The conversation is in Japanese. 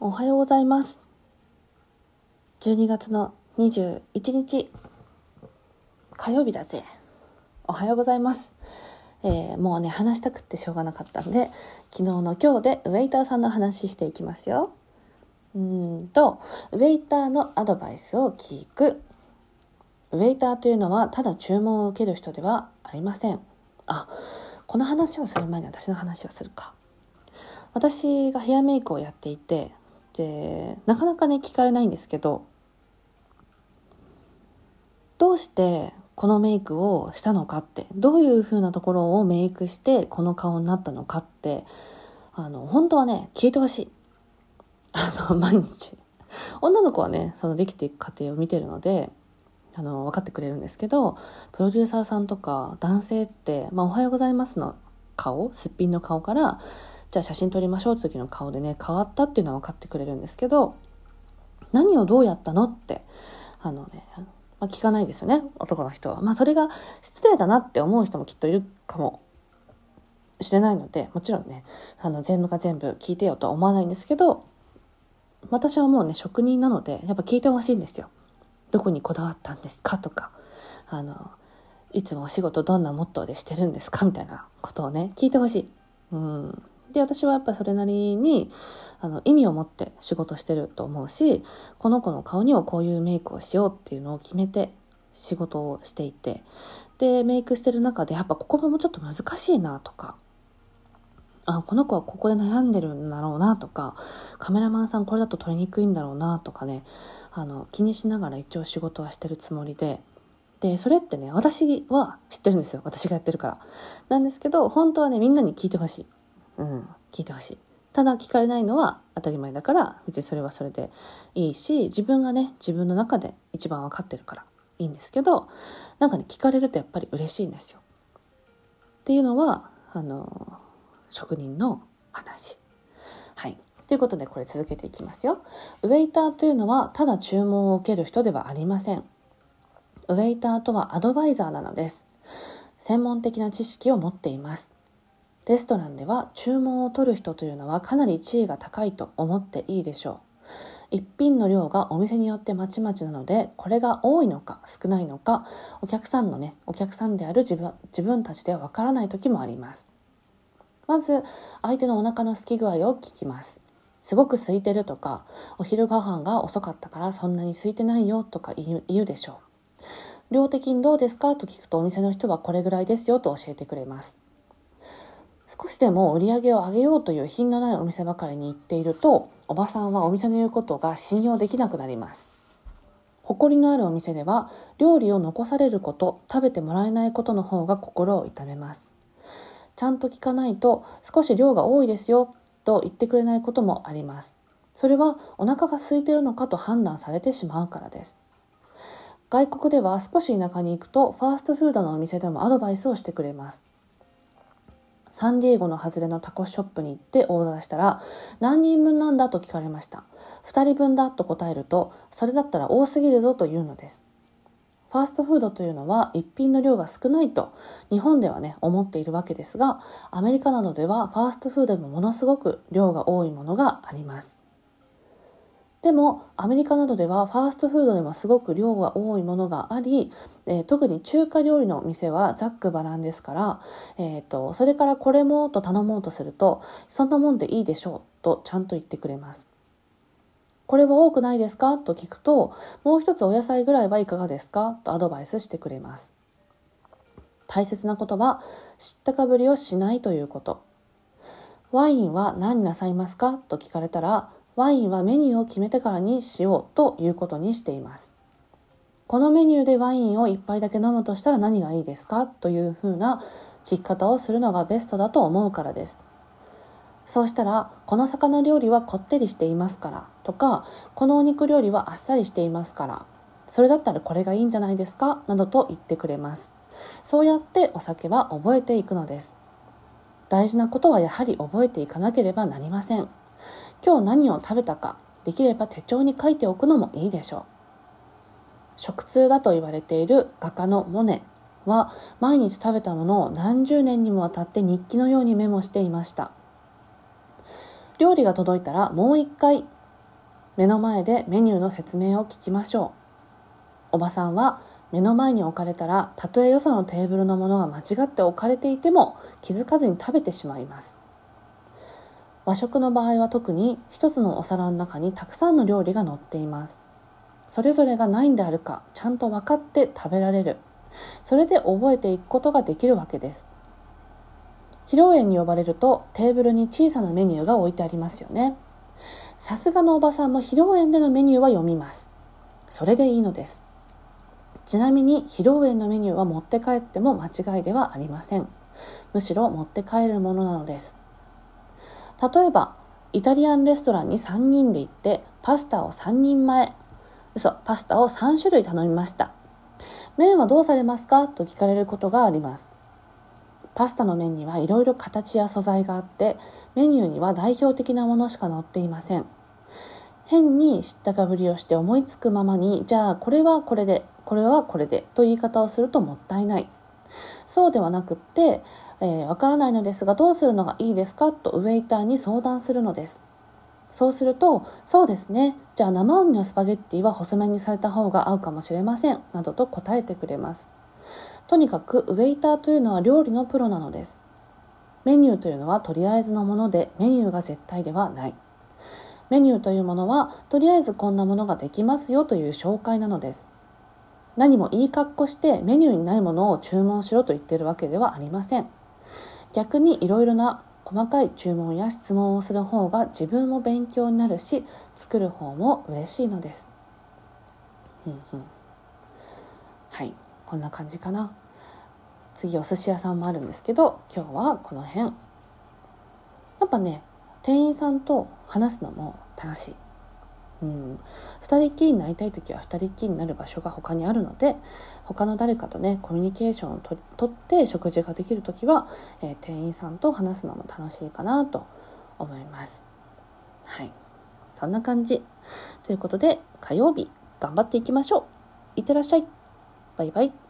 おはようございます。12月の21日、火曜日だぜ。おはようございます。えーもうね、話したくってしょうがなかったんで、昨日の今日でウェイターさんの話していきますよ。うんと、ウェイターのアドバイスを聞く。ウェイターというのはただ注文を受ける人ではありません。あ、この話をする前に私の話をするか。私がヘアメイクをやっていて、なかなかね、聞かれないんですけど、どうしてこのメイクをしたのかって、どういう風なところをメイクしてこの顔になったのかって、あの、本当はね、聞いてほしい。あの、毎日。女の子はね、そのできていく過程を見てるので、あの、分かってくれるんですけど、プロデューサーさんとか男性って、まあ、おはようございますの顔、すっぴんの顔から、じゃあ写真撮りましょうって時の顔でね、変わったっていうのは分かってくれるんですけど、何をどうやったのって、あのね、まあ、聞かないですよね、男の人は。まあ、それが失礼だなって思う人もきっといるかもしれないので、もちろんね、あの、全部が全部聞いてよとは思わないんですけど、私はもうね、職人なので、やっぱ聞いてほしいんですよ。どこにこだわったんですかとか、あの、いつもお仕事どんなモットーでしてるんですかみたいなことをね、聞いてほしい。うん。で、私はやっぱそれなりに、あの、意味を持って仕事してると思うし、この子の顔にはこういうメイクをしようっていうのを決めて仕事をしていて、で、メイクしてる中で、やっぱここもちょっと難しいなとか、あ、この子はここで悩んでるんだろうなとか、カメラマンさんこれだと撮りにくいんだろうなとかね、あの、気にしながら一応仕事はしてるつもりで、で、それってね、私は知ってるんですよ。私がやってるから。なんですけど、本当はね、みんなに聞いてほしい。うん、聞いてほしい。ただ聞かれないのは当たり前だから、別にそれはそれでいいし、自分がね、自分の中で一番わかってるからいいんですけど、なんかね、聞かれるとやっぱり嬉しいんですよ。っていうのは、あの、職人の話。はい。ということで、これ続けていきますよ。ウェイターというのは、ただ注文を受ける人ではありません。ウェイターとはアドバイザーなのです。専門的な知識を持っています。レストランでは注文を取る人というのはかなり地位が高いと思っていいでしょう。一品の量がお店によってまちまちなので、これが多いのか少ないのか、お客さんのね、お客さんである自分自分たちではわからない時もあります。まず、相手のお腹の空き具合を聞きます。すごく空いてるとか、お昼ご飯が遅かったからそんなに空いてないよとか言うでしょう。量的にどうですかと聞くとお店の人はこれぐらいですよと教えてくれます。少しでも売り上げを上げようという品のないお店ばかりに行っていると、おばさんはお店の言うことが信用できなくなります。誇りのあるお店では、料理を残されること、食べてもらえないことの方が心を痛めます。ちゃんと聞かないと、少し量が多いですよ、と言ってくれないこともあります。それはお腹が空いているのかと判断されてしまうからです。外国では少し田舎に行くと、ファーストフードのお店でもアドバイスをしてくれます。サンディエゴの外れのタコショップに行ってオーダーしたら、何人分なんだと聞かれました。2人分だと答えると、それだったら多すぎるぞと言うのです。ファーストフードというのは一品の量が少ないと日本ではね思っているわけですがアメリカなどではファーストフードでもものすごく量が多いものがありますでもアメリカなどではファーストフードでもすごく量が多いものがあり、えー特に中華料理の店はざっくばらんですから、えー、とそれからこれもと頼もうとするとそんなもんでいいでしょうとちゃんと言ってくれますこれは多くないですか？と聞くと、もう一つお野菜ぐらいはいかがですか？とアドバイスしてくれます。大切なことは、知ったかぶりをしないということ。ワインは何なさいますか？と聞かれたら、ワインはメニューを決めてからにしようということにしています。このメニューでワインを一杯だけ飲むとしたら何がいいですかというふうな聞き方をするのがベストだと思うからです。そうしたら、この魚料理はこってりしていますから、とか、このお肉料理はあっさりしていますから、それだったらこれがいいんじゃないですか？などと言ってくれます。そうやってお酒は覚えていくのです。大事なことはやはり覚えていかなければなりません。今日何を食べたか、できれば手帳に書いておくのもいいでしょう。食通だと言われている画家のモネは毎日食べたものを何十年にもわたって日記のようにメモしていました。料理が届いたらもう一回目の前でメニューの説明を聞きましょうおばさんは目の前に置かれたらたとえよそのテーブルのものが間違って置かれていても気づかずに食べてしまいます和食の場合は特に一つのお皿の中にたくさんの料理が載っています。それぞれが何であるかちゃんと分かって食べられる。それで覚えていくことができるわけです。披露宴に呼ばれるとテーブルに小さなメニューが置いてありますよね。さすがのおばさんも披露宴でのメニューは読みます。それでいいのです。ちなみに披露宴のメニューは持って帰っても間違いではありません。むしろ持って帰るものなのです。例えばイタリアンレストランに3人で行ってパスタを3人前。嘘パスタを3種類頼みました。麺はどうされますか？と聞かれることがあります。パスタの麺にはいろいろ形や素材があってメニューには代表的なものしか載っていません。変に知ったかぶりをして思いつくままにじゃあこれはこれでこれはこれでと言い方をするともったいない。そうではなくって、えー、わからないのですがどうするのがいいですか？とウェイターに相談するのですそうすると、そうですね。じゃあ生ウニのスパゲッティは細麺にされた方が合うかもしれません。などと答えてくれます。とにかくウェイターというのは料理のプロなのです。メニューというのはとりあえずのものでメニューが絶対ではない。メニューというものはとりあえずこんなものができますよという紹介なのです。何もいい格好してメニューにないものを注文しろと言っているわけではありません。逆にいろいろな細かい注文や質問をする方が自分も勉強になるし作る方も嬉しいのです。はい。こんな感じかな。次お寿司屋さんもあるんですけど今日はこの辺。やっぱね店員さんと話すのも楽しい。うん、2人っきりになりたい時は2人っきりになる場所が他にあるので他の誰かとねコミュニケーションをととって食事ができる時は、えー、店員さんと話すのも楽しいかなと思います。はい。そんな感じ。ということで火曜日頑張っていきましょう。いってらっしゃい。バイバイ。